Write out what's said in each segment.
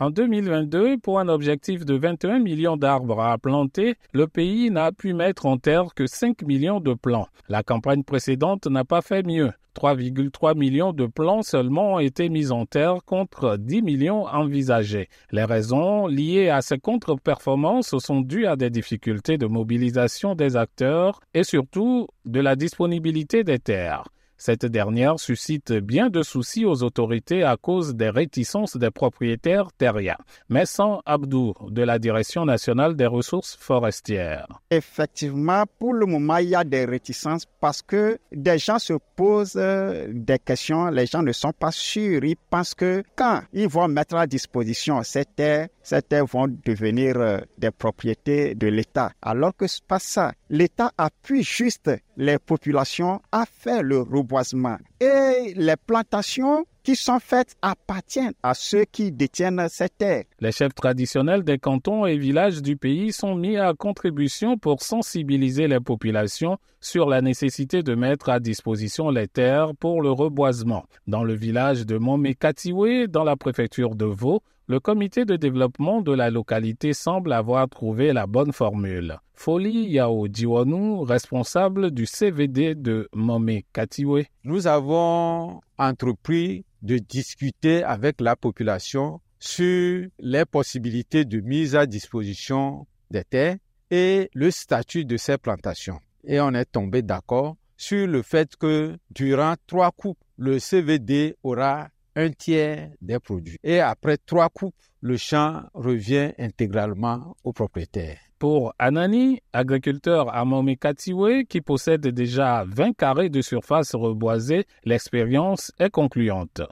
En 2022, pour un objectif de 21 millions d'arbres à planter, le pays n'a pu mettre en terre que 5 millions de plants. La campagne précédente n'a pas fait mieux. 3,3 millions de plants seulement ont été mis en terre contre 10 millions envisagés. Les raisons liées à ces contre-performances sont dues à des difficultés de mobilisation des acteurs et surtout de la disponibilité des terres. Cette dernière suscite bien de soucis aux autorités à cause des réticences des propriétaires terriens. Mais sans Abdou de la Direction nationale des ressources forestières. Effectivement, pour le moment, il y a des réticences parce que des gens se posent euh, des questions, les gens ne sont pas sûrs, ils pensent que quand ils vont mettre à disposition ces terres, ces terres vont devenir euh, des propriétés de l'État. Alors que ce n'est pas ça. L'État appuie juste les populations à faire le reboisement. Et les plantations qui sont faites appartiennent à ceux qui détiennent ces terres. Les chefs traditionnels des cantons et villages du pays sont mis à contribution pour sensibiliser les populations sur la nécessité de mettre à disposition les terres pour le reboisement. Dans le village de Momekatiwe, dans la préfecture de Vaud, le comité de développement de la localité semble avoir trouvé la bonne formule. Foli Yao Diwanu, responsable du CVD de Momé Katiwe. Nous avons entrepris de discuter avec la population sur les possibilités de mise à disposition des terres et le statut de ces plantations. Et on est tombé d'accord sur le fait que durant trois coupes, le CVD aura un tiers des produits. Et après trois coupes, le champ revient intégralement au propriétaire. Pour Anani, agriculteur à Momekatiwe qui possède déjà 20 carrés de surface reboisée, l'expérience est concluante.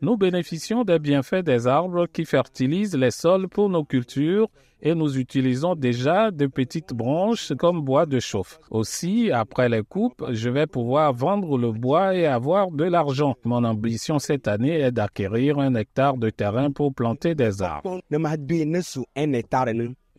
Nous bénéficions des bienfaits des arbres qui fertilisent les sols pour nos cultures et nous utilisons déjà de petites branches comme bois de chauffe. Aussi, après les coupes, je vais pouvoir vendre le bois et avoir de l'argent. Mon ambition cette année est d'acquérir un hectare de terrain pour planter des arbres.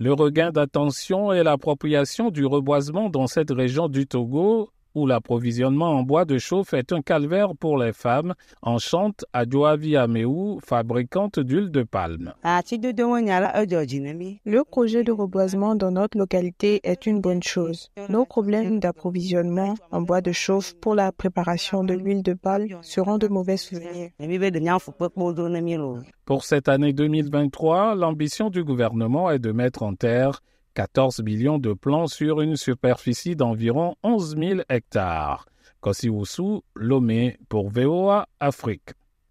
Le regain d'attention et l'appropriation du reboisement dans cette région du Togo où l'approvisionnement en bois de chauffe est un calvaire pour les femmes, en chante Adjoavi Ameu, fabricante d'huile de palme. Le projet de reboisement dans notre localité est une bonne chose. Nos problèmes d'approvisionnement en bois de chauffe pour la préparation de l'huile de palme seront de mauvais souvenirs. Pour cette année 2023, l'ambition du gouvernement est de mettre en terre 14 millions de plants sur une superficie d'environ 11 000 hectares. Kosiwusu, Lomé pour VOA Afrique.